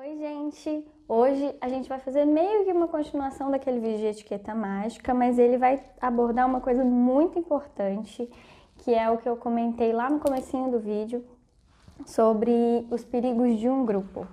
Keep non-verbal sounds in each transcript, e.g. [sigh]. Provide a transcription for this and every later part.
Oi, gente! Hoje a gente vai fazer meio que uma continuação daquele vídeo de etiqueta mágica, mas ele vai abordar uma coisa muito importante, que é o que eu comentei lá no comecinho do vídeo, sobre os perigos de um grupo.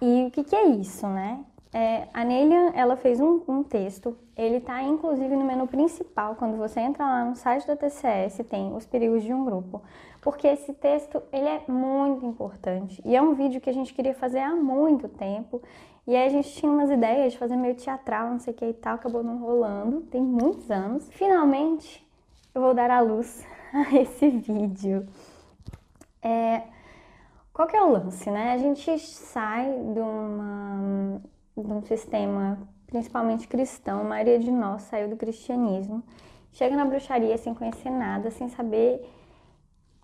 E o que, que é isso, né? É, a Nelia, ela fez um, um texto, ele está inclusive no menu principal, quando você entra lá no site da TCS, tem os perigos de um grupo, porque esse texto, ele é muito importante, e é um vídeo que a gente queria fazer há muito tempo, e aí a gente tinha umas ideias de fazer meio teatral, não sei o que e tal, acabou não rolando, tem muitos anos. Finalmente, eu vou dar a luz [laughs] a esse vídeo. É, qual que é o lance, né? A gente sai de uma de um sistema principalmente cristão, a maioria de nós saiu do cristianismo, chega na bruxaria sem conhecer nada, sem saber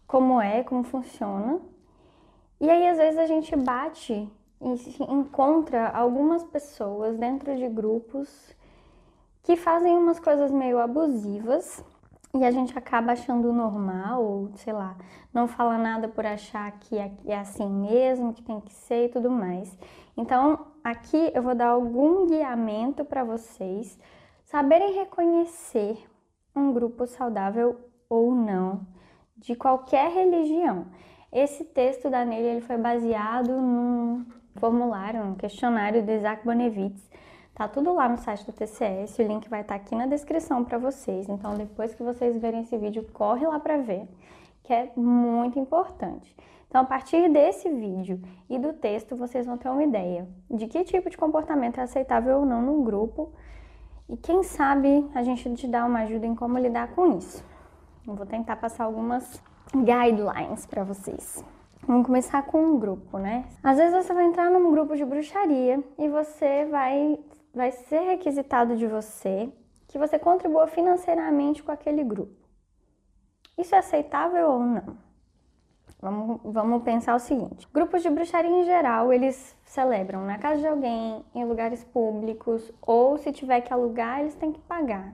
como é, como funciona. E aí às vezes a gente bate e encontra algumas pessoas dentro de grupos que fazem umas coisas meio abusivas e a gente acaba achando normal, ou sei lá, não fala nada por achar que é, é assim mesmo, que tem que ser e tudo mais. Então, aqui eu vou dar algum guiamento para vocês saberem reconhecer um grupo saudável ou não, de qualquer religião. Esse texto da Nelly ele foi baseado num formulário, um questionário de Isaac Bonevitz, Tá tudo lá no site do TCS, o link vai estar tá aqui na descrição para vocês. Então, depois que vocês verem esse vídeo, corre lá para ver, que é muito importante. Então, a partir desse vídeo e do texto, vocês vão ter uma ideia de que tipo de comportamento é aceitável ou não no grupo e quem sabe a gente te dá uma ajuda em como lidar com isso. Eu vou tentar passar algumas guidelines para vocês. Vamos começar com um grupo, né? Às vezes você vai entrar num grupo de bruxaria e você vai vai ser requisitado de você que você contribua financeiramente com aquele grupo. Isso é aceitável ou não? Vamos, vamos pensar o seguinte: grupos de bruxaria em geral, eles celebram na casa de alguém, em lugares públicos, ou se tiver que alugar, eles têm que pagar.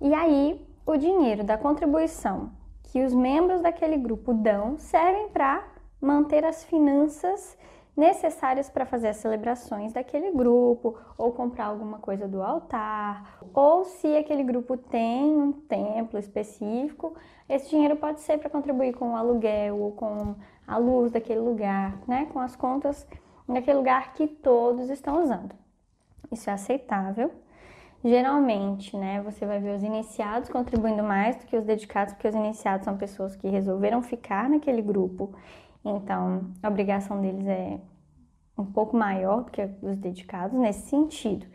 E aí, o dinheiro da contribuição que os membros daquele grupo dão servem para manter as finanças necessárias para fazer as celebrações daquele grupo, ou comprar alguma coisa do altar, ou se aquele grupo tem um templo específico, esse dinheiro pode ser para contribuir com o aluguel ou com a luz daquele lugar, né? com as contas daquele lugar que todos estão usando. Isso é aceitável. Geralmente, né, você vai ver os iniciados contribuindo mais do que os dedicados, porque os iniciados são pessoas que resolveram ficar naquele grupo então, a obrigação deles é um pouco maior do que os dedicados nesse sentido.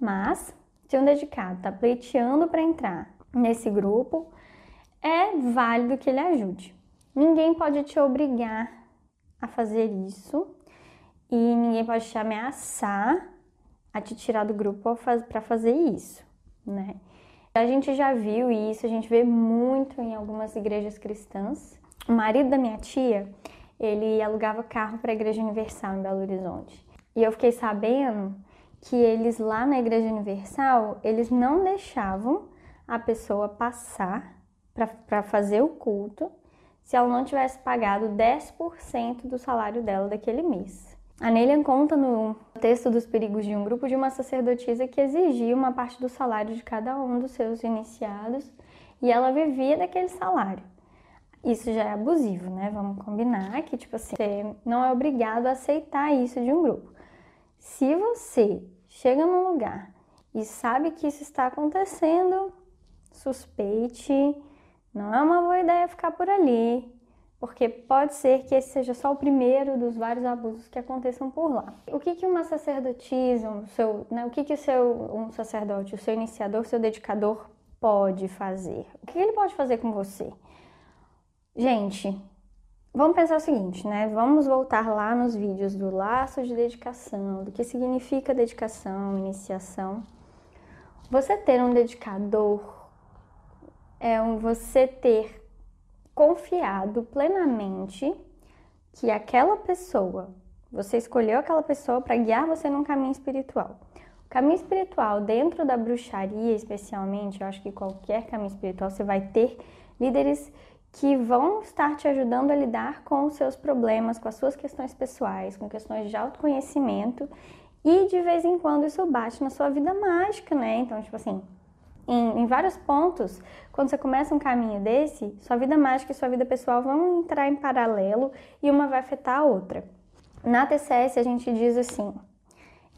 Mas, se um dedicado está pleiteando para entrar nesse grupo, é válido que ele ajude. Ninguém pode te obrigar a fazer isso e ninguém pode te ameaçar a te tirar do grupo para fazer isso, né? A gente já viu isso, a gente vê muito em algumas igrejas cristãs. O marido da minha tia, ele alugava carro para a Igreja Universal em Belo Horizonte. E eu fiquei sabendo que eles lá na Igreja Universal, eles não deixavam a pessoa passar para fazer o culto se ela não tivesse pagado 10% do salário dela daquele mês. A Nelia conta no texto dos perigos de um grupo de uma sacerdotisa que exigia uma parte do salário de cada um dos seus iniciados e ela vivia daquele salário isso já é abusivo, né? Vamos combinar que, tipo assim, você não é obrigado a aceitar isso de um grupo. Se você chega num lugar e sabe que isso está acontecendo, suspeite, não é uma boa ideia ficar por ali, porque pode ser que esse seja só o primeiro dos vários abusos que aconteçam por lá. O que, que uma sacerdotisa, um seu, né, o que, que o seu um sacerdote, o seu iniciador, o seu dedicador pode fazer? O que ele pode fazer com você? Gente, vamos pensar o seguinte, né? Vamos voltar lá nos vídeos do laço de dedicação, do que significa dedicação, iniciação. Você ter um dedicador é um você ter confiado plenamente que aquela pessoa, você escolheu aquela pessoa para guiar você num caminho espiritual. O caminho espiritual, dentro da bruxaria especialmente, eu acho que qualquer caminho espiritual, você vai ter líderes que vão estar te ajudando a lidar com os seus problemas, com as suas questões pessoais, com questões de autoconhecimento e de vez em quando isso bate na sua vida mágica, né? Então, tipo assim, em, em, vários pontos, quando você começa um caminho desse, sua vida mágica e sua vida pessoal vão entrar em paralelo e uma vai afetar a outra. Na TCS a gente diz assim: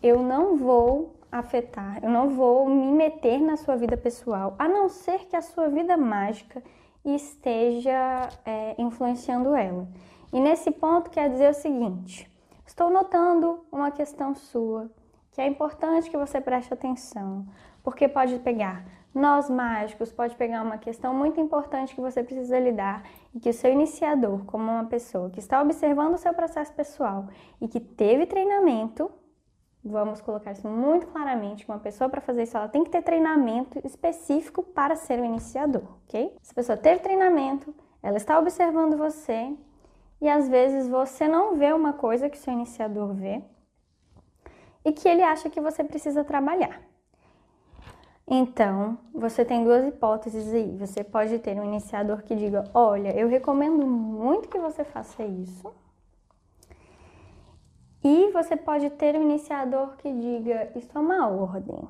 eu não vou afetar, eu não vou me meter na sua vida pessoal, a não ser que a sua vida mágica esteja é, influenciando ela. E nesse ponto quer dizer o seguinte: estou notando uma questão sua que é importante que você preste atenção, porque pode pegar nós mágicos pode pegar uma questão muito importante que você precisa lidar e que o seu iniciador, como uma pessoa que está observando o seu processo pessoal e que teve treinamento, vamos colocar isso muito claramente, que uma pessoa para fazer isso ela tem que ter treinamento específico para ser o iniciador, ok? Essa pessoa teve treinamento, ela está observando você e às vezes você não vê uma coisa que o seu iniciador vê e que ele acha que você precisa trabalhar. Então, você tem duas hipóteses aí. Você pode ter um iniciador que diga: Olha, eu recomendo muito que você faça isso. E você pode ter um iniciador que diga: Isso é uma ordem.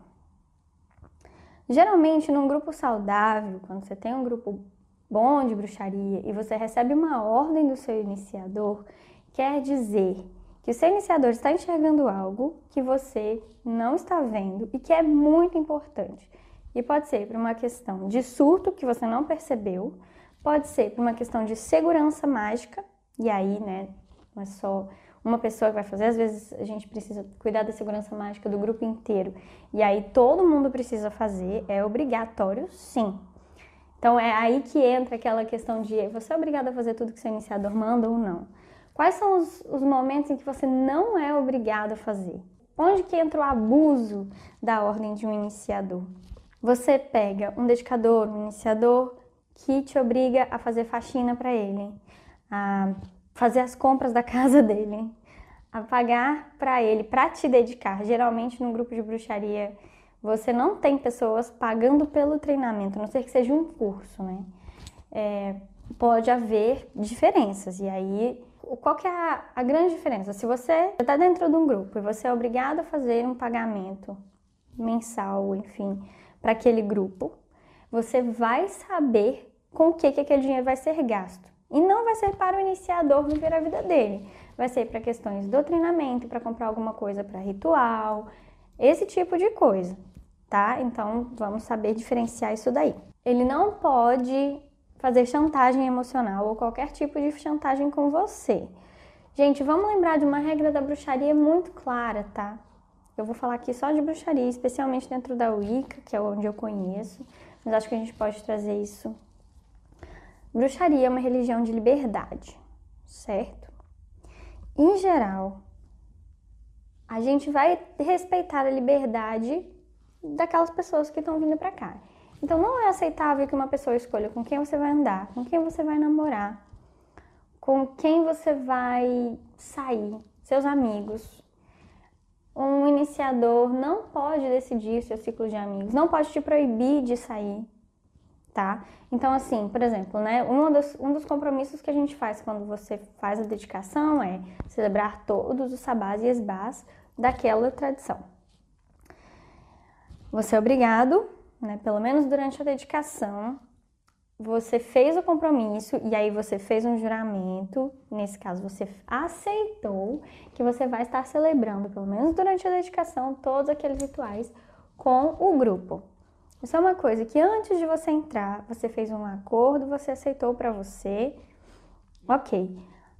Geralmente, num grupo saudável, quando você tem um grupo bom de bruxaria e você recebe uma ordem do seu iniciador, quer dizer que o seu iniciador está enxergando algo que você não está vendo e que é muito importante. E pode ser por uma questão de surto que você não percebeu, pode ser por uma questão de segurança mágica, e aí, né, não é só uma pessoa que vai fazer, às vezes a gente precisa cuidar da segurança mágica do grupo inteiro, e aí todo mundo precisa fazer, é obrigatório, sim. Então é aí que entra aquela questão de você é obrigado a fazer tudo que seu iniciador manda ou não. Quais são os, os momentos em que você não é obrigado a fazer? Onde que entra o abuso da ordem de um iniciador? Você pega um dedicador, um iniciador que te obriga a fazer faxina para ele, a fazer as compras da casa dele, a pagar para ele, para te dedicar. Geralmente no grupo de bruxaria você não tem pessoas pagando pelo treinamento, a não ser que seja um curso, né? É, pode haver diferenças e aí qual que é a, a grande diferença? Se você está dentro de um grupo e você é obrigado a fazer um pagamento mensal, enfim, para aquele grupo, você vai saber com o que, que aquele dinheiro vai ser gasto. E não vai ser para o iniciador viver a vida dele. Vai ser para questões do treinamento, para comprar alguma coisa para ritual, esse tipo de coisa, tá? Então vamos saber diferenciar isso daí. Ele não pode fazer chantagem emocional ou qualquer tipo de chantagem com você. Gente, vamos lembrar de uma regra da bruxaria muito clara, tá? Eu vou falar aqui só de bruxaria, especialmente dentro da Wicca, que é onde eu conheço, mas acho que a gente pode trazer isso. Bruxaria é uma religião de liberdade, certo? Em geral, a gente vai respeitar a liberdade daquelas pessoas que estão vindo para cá. Então não é aceitável que uma pessoa escolha com quem você vai andar, com quem você vai namorar, com quem você vai sair, seus amigos. Um iniciador não pode decidir seu ciclo de amigos, não pode te proibir de sair, tá? Então, assim, por exemplo, né, um dos, um dos compromissos que a gente faz quando você faz a dedicação é celebrar todos os sabás e esbás daquela tradição. Você é obrigado né? Pelo menos durante a dedicação, você fez o compromisso e aí você fez um juramento, nesse caso você aceitou que você vai estar celebrando, pelo menos durante a dedicação, todos aqueles rituais com o grupo. Isso é uma coisa que antes de você entrar, você fez um acordo, você aceitou para você. OK.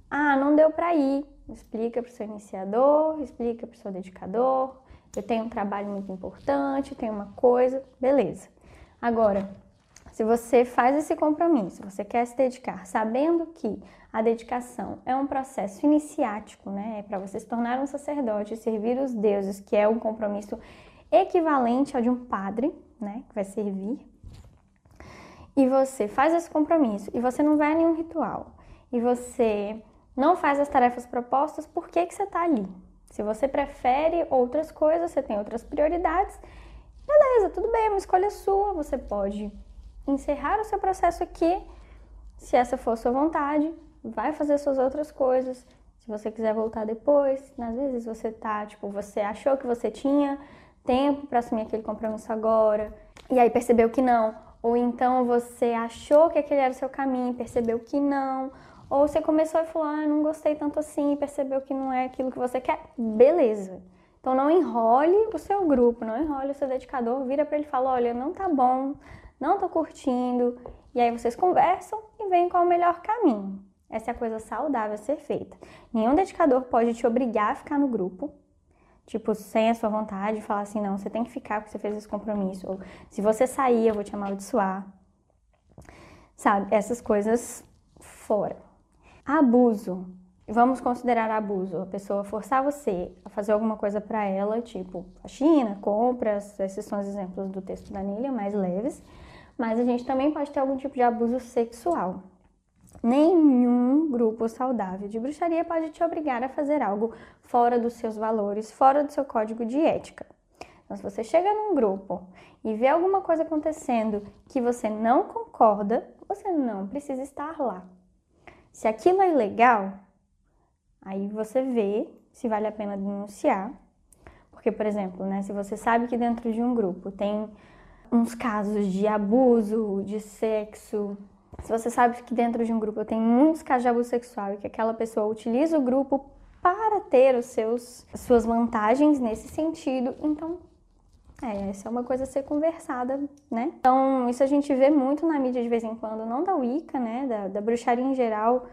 Ah, não deu para ir. Explica para o seu iniciador, explica para o seu dedicador, eu tenho um trabalho muito importante, tenho uma coisa, beleza. Agora, se você faz esse compromisso, você quer se dedicar, sabendo que a dedicação é um processo iniciático, né? É para você se tornar um sacerdote servir os deuses, que é um compromisso equivalente ao de um padre, né? Que vai servir. E você faz esse compromisso e você não vai a nenhum ritual e você não faz as tarefas propostas, por que, que você está ali? Se você prefere outras coisas, você tem outras prioridades, beleza, tudo bem, é uma escolha sua. Você pode encerrar o seu processo aqui, Se essa for sua vontade, vai fazer suas outras coisas. Se você quiser voltar depois, às vezes você tá, tipo, você achou que você tinha tempo para assumir aquele compromisso agora, e aí percebeu que não, ou então você achou que aquele era o seu caminho, percebeu que não, ou você começou a falar, ah, não gostei tanto assim, e percebeu que não é aquilo que você quer, beleza. Então não enrole o seu grupo, não enrole o seu dedicador, vira para ele e fala, olha, não tá bom, não tô curtindo, e aí vocês conversam e veem qual é o melhor caminho. Essa é a coisa saudável a ser feita. Nenhum dedicador pode te obrigar a ficar no grupo, tipo, sem a sua vontade, falar assim, não, você tem que ficar porque você fez esse compromisso. Ou se você sair, eu vou te amaldiçoar. Sabe? Essas coisas fora. Abuso. Vamos considerar abuso. A pessoa forçar você a fazer alguma coisa para ela, tipo faxina, compras, esses são os exemplos do texto da Nília, mais leves. Mas a gente também pode ter algum tipo de abuso sexual. Nenhum grupo saudável de bruxaria pode te obrigar a fazer algo fora dos seus valores, fora do seu código de ética. Então, se você chega num grupo e vê alguma coisa acontecendo que você não concorda, você não precisa estar lá. Se aquilo é ilegal, aí você vê se vale a pena denunciar. Porque, por exemplo, né, se você sabe que dentro de um grupo tem uns casos de abuso, de sexo, se você sabe que dentro de um grupo tem muitos casos de abuso sexual e que aquela pessoa utiliza o grupo para ter os seus suas vantagens nesse sentido, então é, essa é uma coisa a ser conversada, né? Então, isso a gente vê muito na mídia de vez em quando, não da Wicca, né? Da, da bruxaria em geral,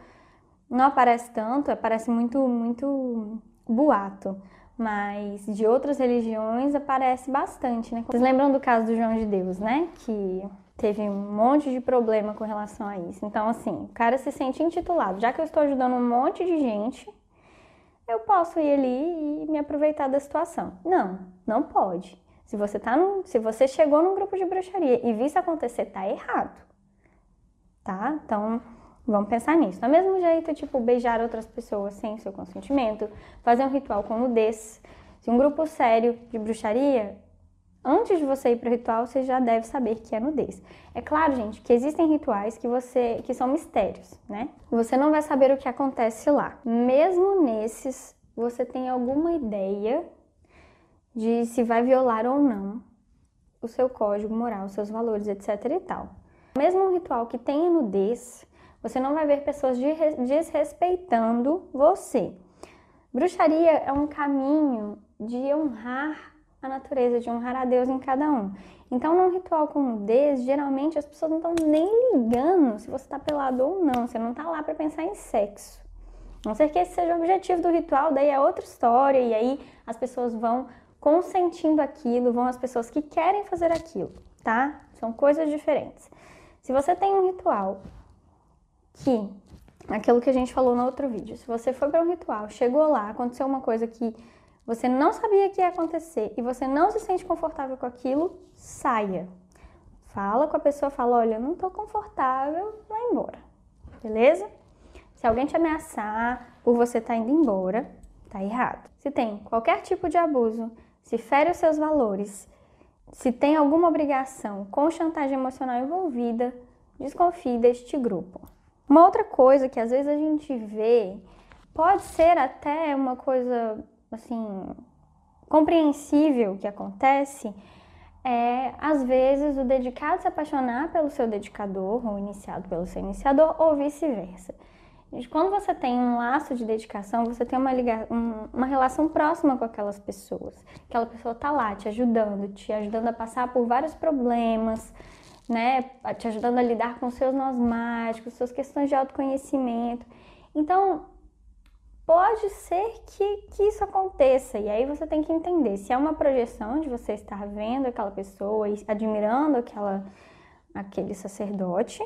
não aparece tanto, aparece muito, muito boato. Mas de outras religiões aparece bastante, né? Vocês lembram do caso do João de Deus, né? Que teve um monte de problema com relação a isso. Então, assim, o cara se sente intitulado. Já que eu estou ajudando um monte de gente, eu posso ir ali e me aproveitar da situação. Não, não pode. Se você tá num, se você chegou num grupo de bruxaria e viu isso acontecer, tá errado. Tá? Então, vamos pensar nisso. Do mesmo jeito, tipo, beijar outras pessoas sem seu consentimento, fazer um ritual com nudez. Se um grupo sério de bruxaria antes de você ir para o ritual, você já deve saber que é nudez. É claro, gente, que existem rituais que você que são mistérios, né? Você não vai saber o que acontece lá. Mesmo nesses, você tem alguma ideia de se vai violar ou não o seu código moral, os seus valores, etc e tal. Mesmo um ritual que tenha nudez, você não vai ver pessoas desrespeitando você. Bruxaria é um caminho de honrar a natureza, de honrar a Deus em cada um. Então, num ritual como nudez, geralmente as pessoas não estão nem ligando se você está pelado ou não. Você não está lá para pensar em sexo. A não ser que esse seja o objetivo do ritual, daí é outra história, e aí as pessoas vão consentindo aquilo, vão as pessoas que querem fazer aquilo, tá? São coisas diferentes. Se você tem um ritual que, aquilo que a gente falou no outro vídeo, se você foi para um ritual, chegou lá, aconteceu uma coisa que você não sabia que ia acontecer e você não se sente confortável com aquilo, saia. Fala com a pessoa, fala, olha, não tô confortável, vai embora. Beleza? Se alguém te ameaçar por você estar tá indo embora, tá errado. Se tem qualquer tipo de abuso, se fere os seus valores, se tem alguma obrigação com chantagem emocional envolvida, desconfie deste grupo. Uma outra coisa que às vezes a gente vê pode ser até uma coisa assim, compreensível que acontece é, às vezes, o dedicado se apaixonar pelo seu dedicador, ou iniciado pelo seu iniciador, ou vice-versa. Quando você tem um laço de dedicação, você tem uma, liga... uma relação próxima com aquelas pessoas. Aquela pessoa tá lá te ajudando, te ajudando a passar por vários problemas, né? Te ajudando a lidar com seus nós mágicos, suas questões de autoconhecimento. Então, pode ser que, que isso aconteça. E aí você tem que entender se é uma projeção de você estar vendo aquela pessoa e admirando aquela, aquele sacerdote,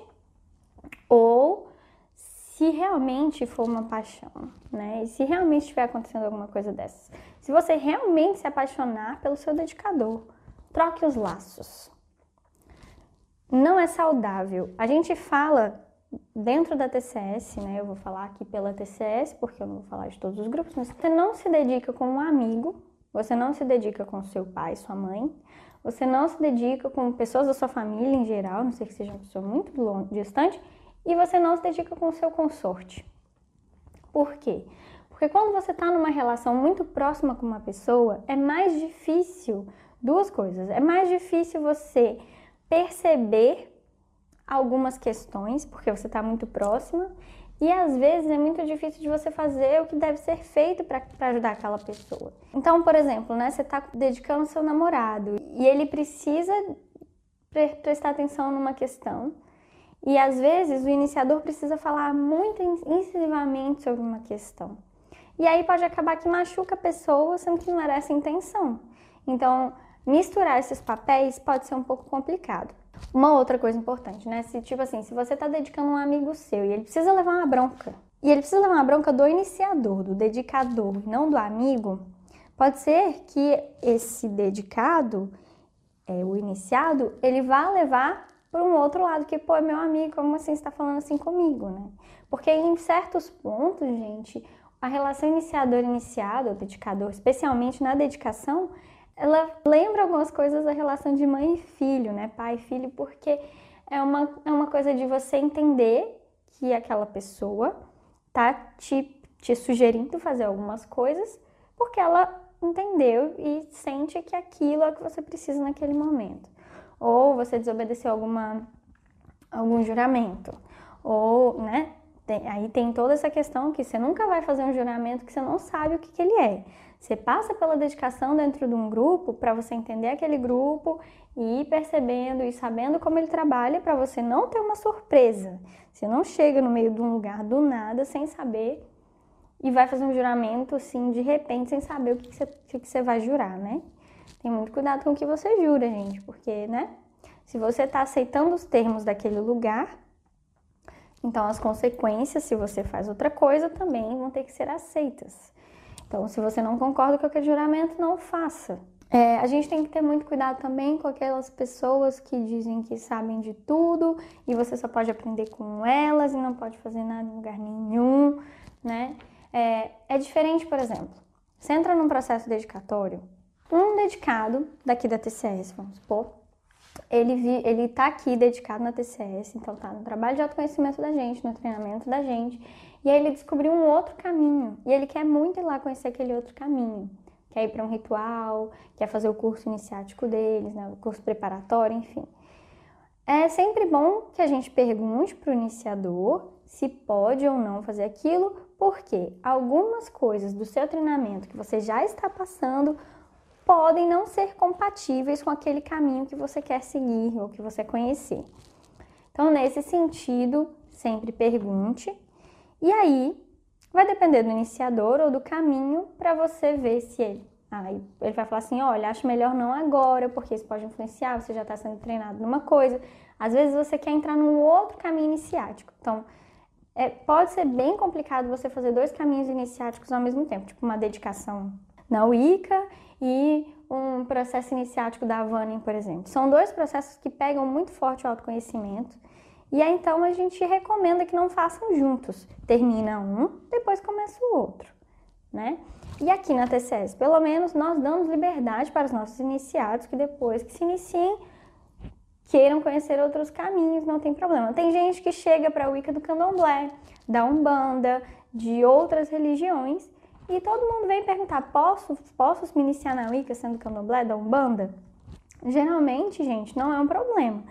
ou se realmente for uma paixão, né? E se realmente estiver acontecendo alguma coisa dessas. Se você realmente se apaixonar pelo seu dedicador, troque os laços. Não é saudável. A gente fala dentro da TCS, né, eu vou falar aqui pela TCS, porque eu não vou falar de todos os grupos, mas você não se dedica com um amigo, você não se dedica com seu pai, sua mãe, você não se dedica com pessoas da sua família em geral, não sei que seja uma pessoa muito longe, distante, e você não se dedica com o seu consorte. Por quê? Porque quando você está numa relação muito próxima com uma pessoa, é mais difícil duas coisas. É mais difícil você perceber algumas questões, porque você está muito próxima, e às vezes é muito difícil de você fazer o que deve ser feito para ajudar aquela pessoa. Então, por exemplo, né, você está dedicando seu namorado e ele precisa pre prestar atenção numa questão, e às vezes o iniciador precisa falar muito incisivamente sobre uma questão. E aí pode acabar que machuca a pessoa, sendo que não era essa a intenção. Então, misturar esses papéis pode ser um pouco complicado. Uma outra coisa importante, né? Se, tipo assim, se você tá dedicando um amigo seu e ele precisa levar uma bronca, e ele precisa levar uma bronca do iniciador, do dedicador, não do amigo, pode ser que esse dedicado, é, o iniciado, ele vá levar para um outro lado, que, pô, é meu amigo, como assim você tá falando assim comigo, né? Porque em certos pontos, gente, a relação iniciador-iniciado, dedicador, especialmente na dedicação, ela lembra algumas coisas da relação de mãe e filho, né? Pai e filho, porque é uma, é uma coisa de você entender que aquela pessoa tá te, te sugerindo fazer algumas coisas porque ela entendeu e sente que aquilo é o que você precisa naquele momento. Ou você desobedeceu alguma, algum juramento. Ou, né? Tem, aí tem toda essa questão que você nunca vai fazer um juramento que você não sabe o que, que ele é. Você passa pela dedicação dentro de um grupo para você entender aquele grupo e ir percebendo e sabendo como ele trabalha para você não ter uma surpresa. Você não chega no meio de um lugar do nada sem saber e vai fazer um juramento assim de repente sem saber o que, que, você, o que você vai jurar, né? Tem muito cuidado com o que você jura, gente, porque, né? Se você está aceitando os termos daquele lugar, então as consequências, se você faz outra coisa, também vão ter que ser aceitas. Então, se você não concorda com aquele juramento, não faça. É, a gente tem que ter muito cuidado também com aquelas pessoas que dizem que sabem de tudo e você só pode aprender com elas e não pode fazer nada em lugar nenhum, né? É, é diferente, por exemplo, você entra num processo dedicatório, um dedicado daqui da TCS, vamos supor, ele, vi, ele tá aqui dedicado na TCS, então tá no trabalho de autoconhecimento da gente, no treinamento da gente, e aí ele descobriu um outro caminho. E ele quer muito ir lá conhecer aquele outro caminho. Quer ir para um ritual, quer fazer o curso iniciático deles, né? o curso preparatório, enfim. É sempre bom que a gente pergunte para o iniciador se pode ou não fazer aquilo, porque algumas coisas do seu treinamento que você já está passando podem não ser compatíveis com aquele caminho que você quer seguir ou que você conhecer. Então, nesse sentido, sempre pergunte e aí, vai depender do iniciador ou do caminho para você ver se ele. Aí ele vai falar assim: olha, acho melhor não agora, porque isso pode influenciar, você já está sendo treinado numa coisa. Às vezes você quer entrar num outro caminho iniciático. Então, é, pode ser bem complicado você fazer dois caminhos iniciáticos ao mesmo tempo, tipo uma dedicação na Wicca e um processo iniciático da Vanning, por exemplo. São dois processos que pegam muito forte o autoconhecimento e aí então a gente recomenda que não façam juntos. Termina um, depois começa o outro, né? E aqui na TCS, pelo menos nós damos liberdade para os nossos iniciados que depois que se iniciem queiram conhecer outros caminhos, não tem problema. Tem gente que chega para a Wicca do Candomblé, da Umbanda, de outras religiões e todo mundo vem perguntar: posso, posso me iniciar na Wicca sendo Candomblé, da Umbanda? Geralmente, gente, não é um problema.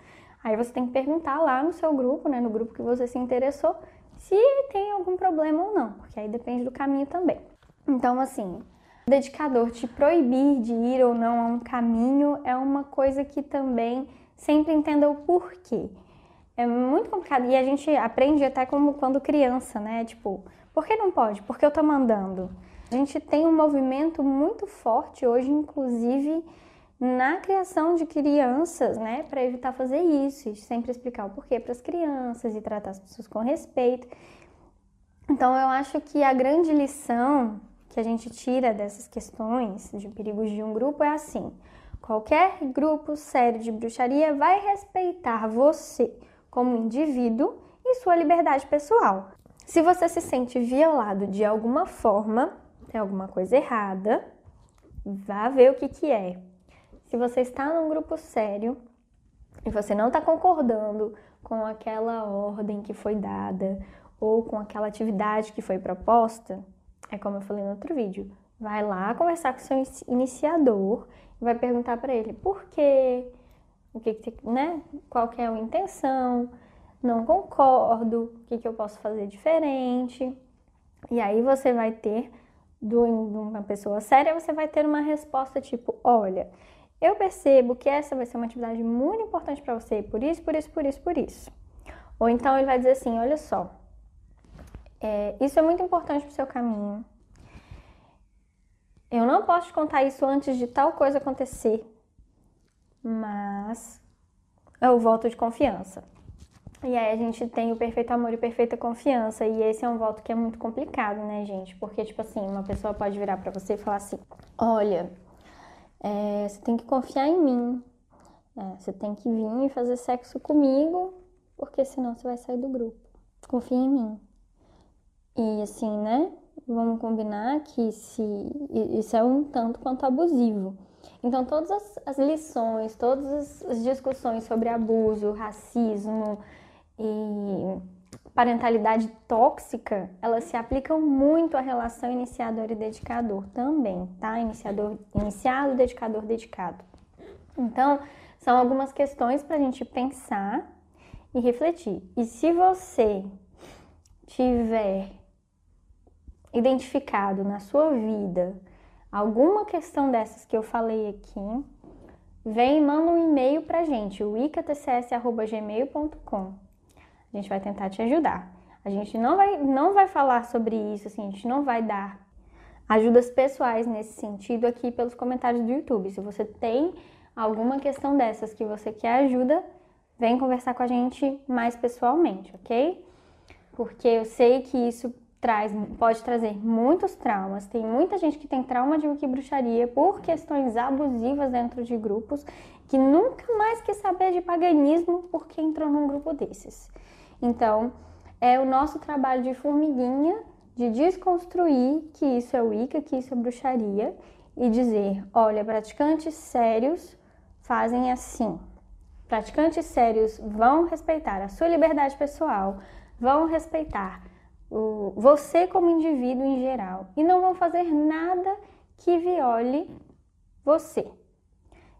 Aí você tem que perguntar lá no seu grupo, né, no grupo que você se interessou, se tem algum problema ou não, porque aí depende do caminho também. Então, assim, o dedicador te proibir de ir ou não a um caminho é uma coisa que também sempre entenda o porquê. É muito complicado e a gente aprende até como quando criança, né? Tipo, por que não pode? Porque eu tô mandando. A gente tem um movimento muito forte hoje, inclusive na criação de crianças, né, para evitar fazer isso e sempre explicar o porquê para as crianças e tratar as pessoas com respeito. Então, eu acho que a grande lição que a gente tira dessas questões de perigos de um grupo é assim: qualquer grupo sério de bruxaria vai respeitar você como indivíduo e sua liberdade pessoal. Se você se sente violado de alguma forma, tem alguma coisa errada, vá ver o que, que é se você está num grupo sério e você não está concordando com aquela ordem que foi dada ou com aquela atividade que foi proposta, é como eu falei no outro vídeo. Vai lá conversar com seu iniciador e vai perguntar para ele por quê, o que, que né? Qual que é a intenção? Não concordo. O que, que eu posso fazer diferente? E aí você vai ter de uma pessoa séria, você vai ter uma resposta tipo, olha, eu percebo que essa vai ser uma atividade muito importante para você, por isso, por isso, por isso, por isso. Ou então ele vai dizer assim, olha só, é, isso é muito importante para o seu caminho. Eu não posso te contar isso antes de tal coisa acontecer, mas é o voto de confiança. E aí a gente tem o perfeito amor e perfeita confiança. E esse é um voto que é muito complicado, né, gente? Porque, tipo assim, uma pessoa pode virar para você e falar assim: olha, é, você tem que confiar em mim. É, você tem que vir e fazer sexo comigo, porque senão você vai sair do grupo. Confia em mim. E assim, né? Vamos combinar que se isso é um tanto quanto abusivo. Então, todas as, as lições, todas as discussões sobre abuso, racismo e parentalidade tóxica, elas se aplicam muito à relação iniciador e dedicador também, tá? Iniciador, iniciado, dedicador, dedicado. Então, são algumas questões para a gente pensar e refletir. E se você tiver identificado na sua vida alguma questão dessas que eu falei aqui, vem e manda um e-mail pra gente, o icatcs.gmail.com. A gente vai tentar te ajudar. A gente não vai, não vai falar sobre isso, assim, a gente não vai dar ajudas pessoais nesse sentido aqui pelos comentários do YouTube. Se você tem alguma questão dessas que você quer ajuda, vem conversar com a gente mais pessoalmente, ok? Porque eu sei que isso traz, pode trazer muitos traumas. Tem muita gente que tem trauma de Wiki bruxaria por questões abusivas dentro de grupos que nunca mais quer saber de paganismo porque entrou num grupo desses. Então, é o nosso trabalho de formiguinha de desconstruir que isso é Wicca, que isso é bruxaria e dizer, olha, praticantes sérios fazem assim. Praticantes sérios vão respeitar a sua liberdade pessoal, vão respeitar o, você como indivíduo em geral e não vão fazer nada que viole você.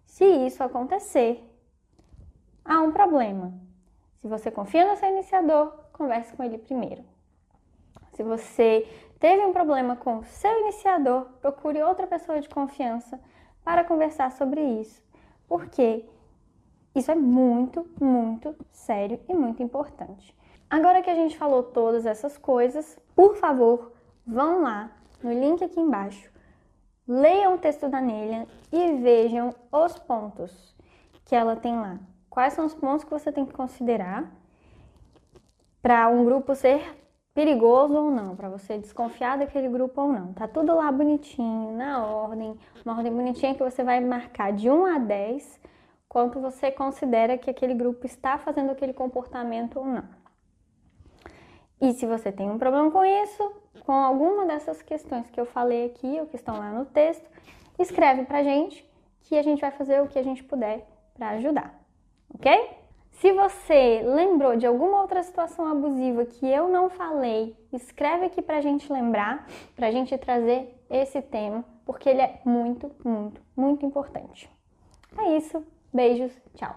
Se isso acontecer, há um problema. Se você confia no seu iniciador, converse com ele primeiro. Se você teve um problema com o seu iniciador, procure outra pessoa de confiança para conversar sobre isso, porque isso é muito, muito sério e muito importante. Agora que a gente falou todas essas coisas, por favor, vão lá no link aqui embaixo, leiam o texto da Nelia e vejam os pontos que ela tem lá. Quais são os pontos que você tem que considerar para um grupo ser perigoso ou não, para você desconfiar daquele grupo ou não. Tá tudo lá bonitinho, na ordem, uma ordem bonitinha que você vai marcar de 1 a 10 quanto você considera que aquele grupo está fazendo aquele comportamento ou não. E se você tem um problema com isso, com alguma dessas questões que eu falei aqui ou que estão lá no texto, escreve pra gente que a gente vai fazer o que a gente puder para ajudar, ok? Se você lembrou de alguma outra situação abusiva que eu não falei, escreve aqui pra gente lembrar, pra gente trazer esse tema, porque ele é muito, muito, muito importante. É isso. Beijos, tchau.